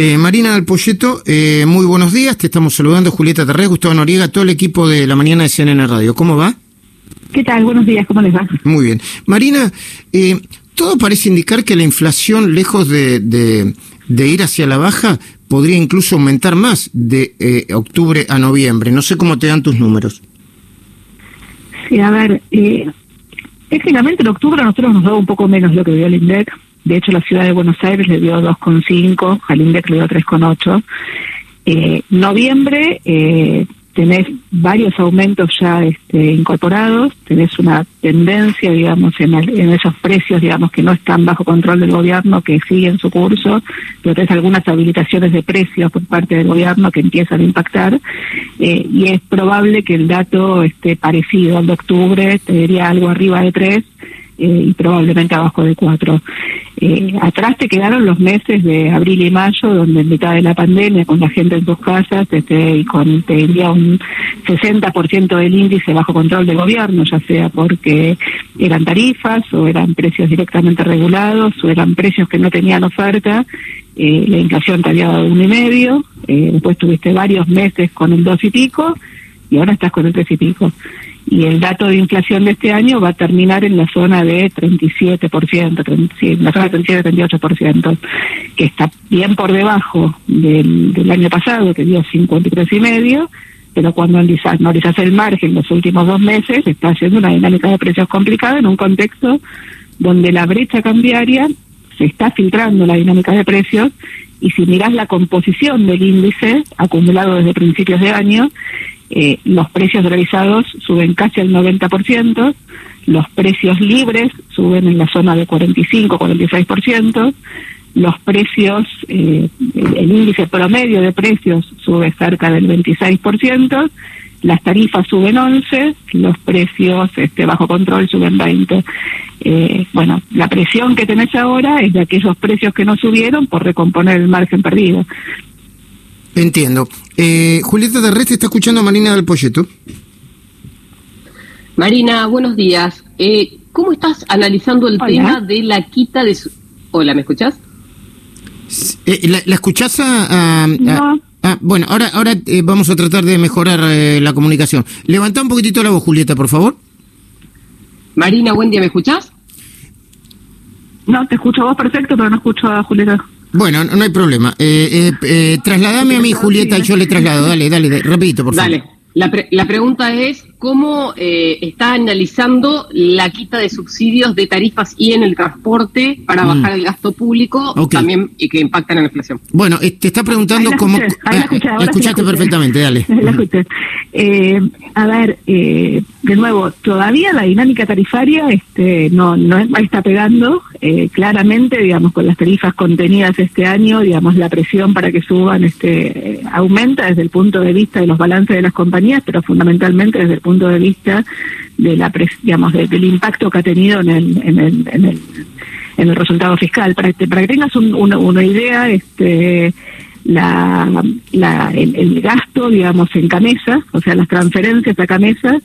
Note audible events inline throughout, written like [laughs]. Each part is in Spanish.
Eh, Marina del Polleto, eh, muy buenos días. Te estamos saludando, Julieta Terrés, Gustavo Noriega, todo el equipo de la mañana de CNN Radio. ¿Cómo va? ¿Qué tal? Buenos días, ¿cómo les va? Muy bien. Marina, eh, todo parece indicar que la inflación, lejos de, de, ir hacia la baja, podría incluso aumentar más de eh, octubre a noviembre. No sé cómo te dan tus números. Sí, a ver, eh, técnicamente en octubre a nosotros nos da un poco menos lo que dio el INDEC. De hecho, la ciudad de Buenos Aires le dio 2,5, al INDEC le dio 3,8. Eh, noviembre eh, tenés varios aumentos ya este, incorporados, tenés una tendencia, digamos, en, esos precios, digamos, que no están bajo control del gobierno, que siguen su curso, pero tenés algunas habilitaciones de precios por parte del gobierno que empiezan a impactar, eh, y es probable que el dato esté parecido al de octubre, te diría algo arriba de 3, eh, y probablemente abajo de cuatro. Eh, atrás te quedaron los meses de abril y mayo, donde en mitad de la pandemia, con la gente en sus casas, este, y con, te diría, un 60% del índice bajo control del gobierno, ya sea porque eran tarifas o eran precios directamente regulados o eran precios que no tenían oferta. Eh, la inflación te había dado uno y medio, después tuviste varios meses con el dos y pico, y ahora estás con el tres y pico y el dato de inflación de este año va a terminar en la zona de 37%, en la zona de 37-38%, que está bien por debajo del, año pasado, que dio 53 y medio, pero cuando analizas el margen los últimos dos meses, está haciendo una dinámica de precios complicada en un contexto donde la brecha cambiaria se está filtrando la dinámica de precios y si miras la composición del índice acumulado desde principios de año, eh, los precios realizados suben casi al 90%, los precios libres suben en la zona de 45-46%, los precios, eh, el índice promedio de precios sube cerca del 26%, las tarifas suben 11, los precios este, bajo control suben 20. Eh, bueno, la presión que tenés ahora es de aquellos precios que no subieron por recomponer el margen perdido. Entiendo. Eh, Julieta de está escuchando a Marina del Polleto. Marina, buenos días. Eh, ¿Cómo estás analizando el tema de la quita de su... Hola, ¿me escuchás? Eh, ¿la, ¿la, escuchás a, Ah, bueno, ahora, ahora eh, vamos a tratar de mejorar eh, la comunicación. Levanta un poquitito la voz, Julieta, por favor. Marina, buen día, ¿me escuchás? No, te escucho a vos perfecto, pero no escucho a Julieta. Bueno, no, hay problema. Eh, eh, trasladame a mí, Julieta, y yo le traslado. Dale, dale, rapidito, por favor. Dale. La, la pregunta es cómo eh, está analizando la quita de subsidios de tarifas y en el transporte para mm. bajar el gasto público también y que impactan en la inflación. Bueno, te está preguntando cómo... la, escuchaste perfectamente, dale. [laughs] La escuché. Eh, a ver, eh, de nuevo, todavía la dinámica tarifaria este, no, no está pegando. Eh, claramente, digamos, con las tarifas contenidas este año, digamos, la presión para que suban este aumenta desde el punto de vista de los balances de las compañías, pero fundamentalmente desde el punto de vista de la, digamos, del impacto que ha tenido en el, en el, en el, en el resultado fiscal. Para, para que tengas una, una idea, este la, la, el, gasto, digamos, en camisa, o sea, las transferencias a camisa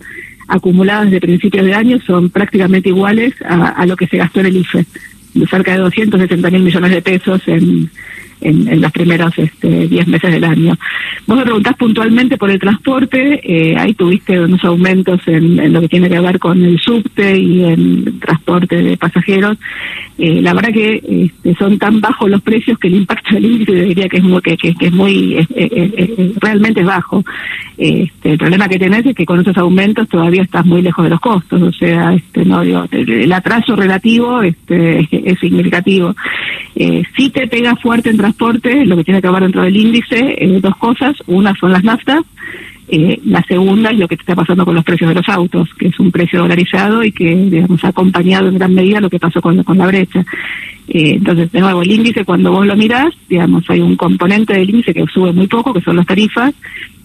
acumuladas de principios de año son prácticamente iguales a, a lo que se gastó en el IFE, de cerca de 270 mil millones de pesos en, en, en los primeros este, 10 meses del año. Vos me preguntás puntualmente por el transporte, eh, ahí tuviste unos aumentos en, lo que tiene que ver con el subte y el transporte de pasajeros. Eh, la verdad que este, son tan bajos los precios que el impacto del índice diría que es muy, que, que, es muy realmente es bajo. Este, el problema que tenés es que con esos aumentos todavía estás muy lejos de los costos, o sea, este, no digo, el atraso relativo este, [laughs] es, significativo. Eh, si te pega fuerte en transporte, lo que tiene que ver dentro del índice, eh, dos cosas. Una son las naftas, eh, la segunda es lo que está pasando con los precios de los autos, que es un precio dolarizado y que, digamos, ha acompañado en gran medida lo que pasó con, con la brecha. Eh, entonces, de nuevo, el índice, cuando vos lo mirás, digamos, hay un componente del índice que sube muy poco, que son las tarifas,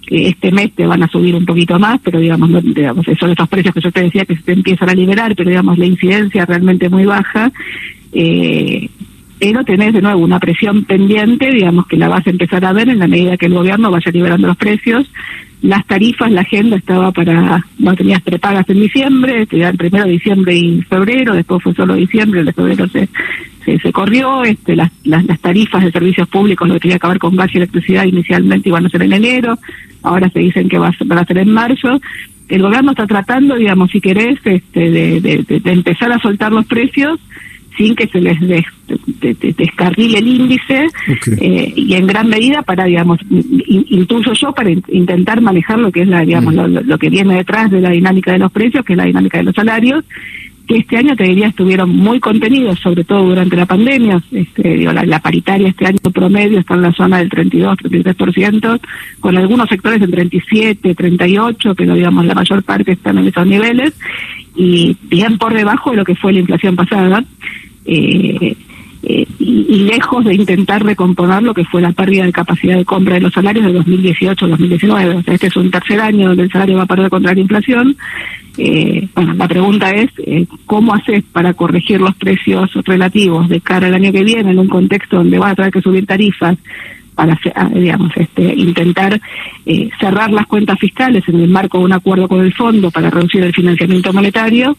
que este mes te van a subir un poquito más, pero digamos, no, digamos son esos precios que yo te decía que se te empiezan a liberar, pero digamos, la incidencia realmente muy baja. Eh, pero tenés de nuevo una presión pendiente, digamos que la vas a empezar a ver en la medida que el gobierno vaya liberando los precios. Las tarifas, la agenda estaba para, no tenías prepagas en diciembre, el primero de diciembre y febrero, después fue solo diciembre, el de febrero se, se, corrió, este, las, las, tarifas de servicios públicos lo que tenía que ver con gas y electricidad inicialmente iban a ser en enero, ahora se dicen que va, a ser en marzo. El gobierno está tratando, digamos, si querés, este, de, de empezar a soltar los precios sin que se les descarrile el índice eh, y en gran medida para, digamos, incluso yo para intentar manejar lo que es la, digamos, mm. lo, que viene detrás de la dinámica de los precios, que es la dinámica de los salarios, que este año te diría estuvieron muy contenidos, sobre todo durante la pandemia. Este, digo, la, paritaria este año promedio está en la zona del 32-33%, con algunos sectores del 37, 38, pero digamos la mayor parte están en esos niveles y bien por debajo de lo que fue la inflación pasada. Eh, eh, y, lejos de intentar recomponer lo que fue la pérdida de capacidad de compra de los salarios de 2018-2019. O sea, este es un tercer año donde el salario va a perder contra la inflación. Eh, bueno, la pregunta es, eh, ¿cómo haces para corregir los precios relativos de cara al año que viene en un contexto donde va a tener que subir tarifas para, ah, digamos, este, intentar cerrar las cuentas fiscales en el marco de un acuerdo con el fondo para reducir el financiamiento monetario?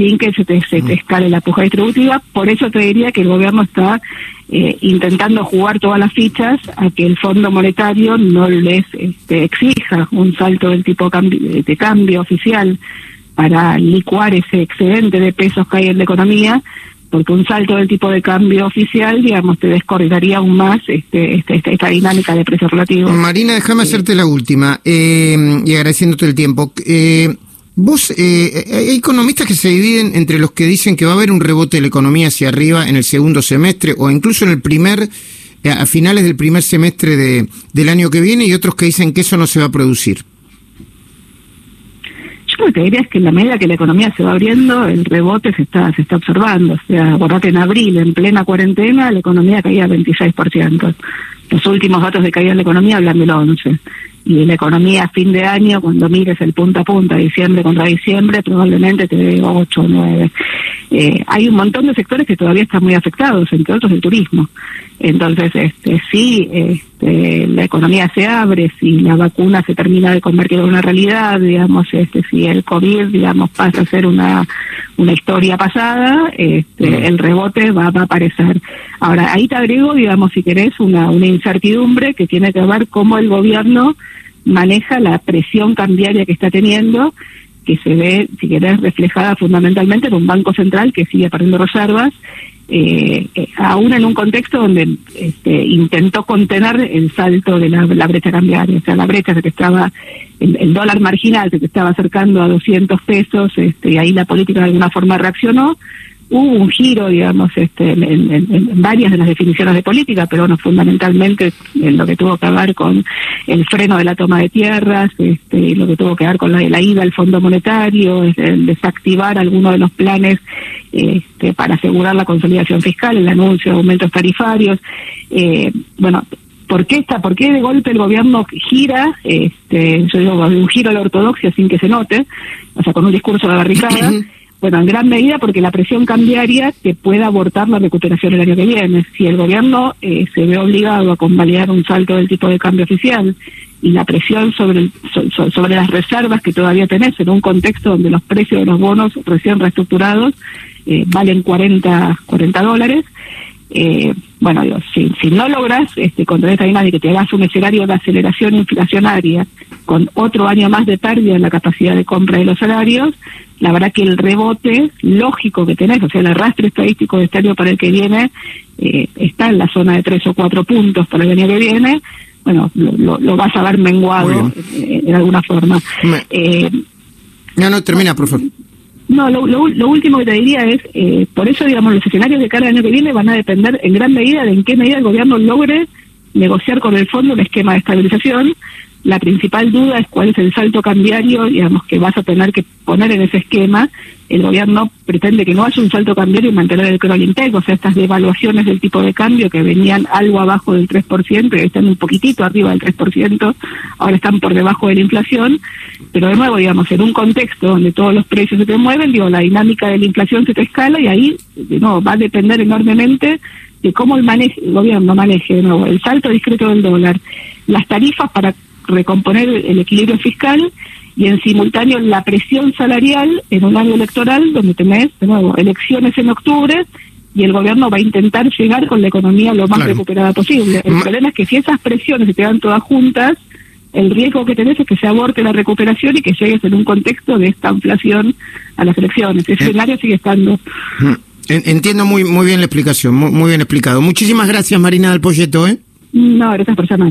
Sin que se te, se te escale la puja distributiva. Por eso te diría que el gobierno está eh, intentando jugar todas las fichas a que el Fondo Monetario no les este, exija un salto del tipo de cambio oficial para licuar ese excedente de pesos que hay en la economía, porque un salto del tipo de cambio oficial, digamos, te descoordinaría aún más este, este, este esta dinámica de precios relativos. Marina, déjame hacerte la última, eh, y agradeciéndote el tiempo. Eh, Vos, eh, hay economistas que se dividen entre los que dicen que va a haber un rebote de la economía hacia arriba en el segundo semestre o incluso en el primer, eh, a finales del primer semestre de, del año que viene y otros que dicen que eso no se va a producir. Yo lo que diría es que en la medida que la economía se va abriendo, el rebote se está, se está observando. O sea, acordate en abril, en plena cuarentena, la economía caía 26%. Los últimos datos de caída de la economía hablan del 11% y la economía a fin de año, cuando mires el punta a punta, diciembre contra diciembre, probablemente te dé 8 o 9. Eh, hay un montón de sectores que todavía están muy afectados, entre otros el turismo. Entonces, este, si este, la economía se abre, si la vacuna se termina de convertir en una realidad, digamos, este, si el COVID, digamos, pasa a ser una, una historia pasada, este, el rebote va, va a aparecer. Ahora, ahí te agrego, digamos, si querés, una, una incertidumbre que tiene que ver cómo el gobierno maneja la presión cambiaria que está teniendo, que se ve, si querés, reflejada fundamentalmente en un banco central que sigue perdiendo reservas, eh, eh, aún en un contexto donde este, intentó contener el salto de la, brecha cambiaria, o sea, la brecha se que estaba, el, dólar marginal se que estaba acercando a 200 pesos, este, y ahí la política de alguna forma reaccionó, hubo un giro, digamos, este, en, varias de las definiciones de política, pero bueno, fundamentalmente en lo que tuvo que ver con el freno de la toma de tierras, este, lo que tuvo que ver con la, la ida al Fondo Monetario, el desactivar algunos de los planes este, para asegurar la consolidación fiscal, el anuncio de aumentos tarifarios. Eh, bueno, ¿Por qué, está, ¿Por qué de golpe el gobierno gira, este, yo digo, un giro a la ortodoxia sin que se note, o sea, con un discurso de barricada? [clears throat] Bueno, en gran medida porque la presión cambiaria te puede abortar la recuperación el año que viene. Si el gobierno eh, se ve obligado a convalidar un salto del tipo de cambio oficial y la presión sobre, sobre las reservas que todavía tenés en un contexto donde los precios de los bonos recién reestructurados eh, valen 40, 40 dólares, eh, bueno, digo, si, si no logras este, contra esta dinámica que te hagas un escenario de aceleración inflacionaria con otro año más de pérdida en la capacidad de compra de los salarios, la verdad que el rebote lógico que tenés, o sea, el arrastre estadístico de este año para el que viene, eh, está en la zona de tres o cuatro puntos para el año que viene, bueno, lo, vas a ver menguado en alguna forma. Eh, no, no, termina, por favor. No, lo, lo, último que te diría es, eh, por eso, digamos, los escenarios de cara al año que viene van a depender en gran medida de en qué medida el gobierno logre negociar con el fondo un esquema de estabilización, la principal duda es cuál es el salto cambiario, digamos, que vas a tener que poner en ese esquema. El gobierno pretende que no haya un salto cambiario y mantener el Crolintec, o sea, estas devaluaciones del tipo de cambio que venían algo abajo del 3%, y están un poquitito arriba del 3%, ahora están por debajo de la inflación, pero de nuevo, digamos, en un contexto donde todos los precios se te mueven, digo, la dinámica de la inflación se te escala y ahí, nuevo, va a depender enormemente de cómo el, maneje, el gobierno maneje de nuevo el salto discreto del dólar, las tarifas para recomponer el equilibrio fiscal y en simultáneo la presión salarial en un año electoral donde tenés de nuevo elecciones en octubre y el gobierno va a intentar llegar con la economía lo más recuperada posible. El problema es que si esas presiones se te dan todas juntas, el riesgo que tenés es que se aborte la recuperación y que llegues en un contexto de esta inflación a las elecciones. Ese eh. escenario sigue estando. Mm. Entiendo muy muy bien la explicación, muy, bien explicado. Muchísimas gracias, Marina del Polleto. ¿eh? No, gracias por llamar.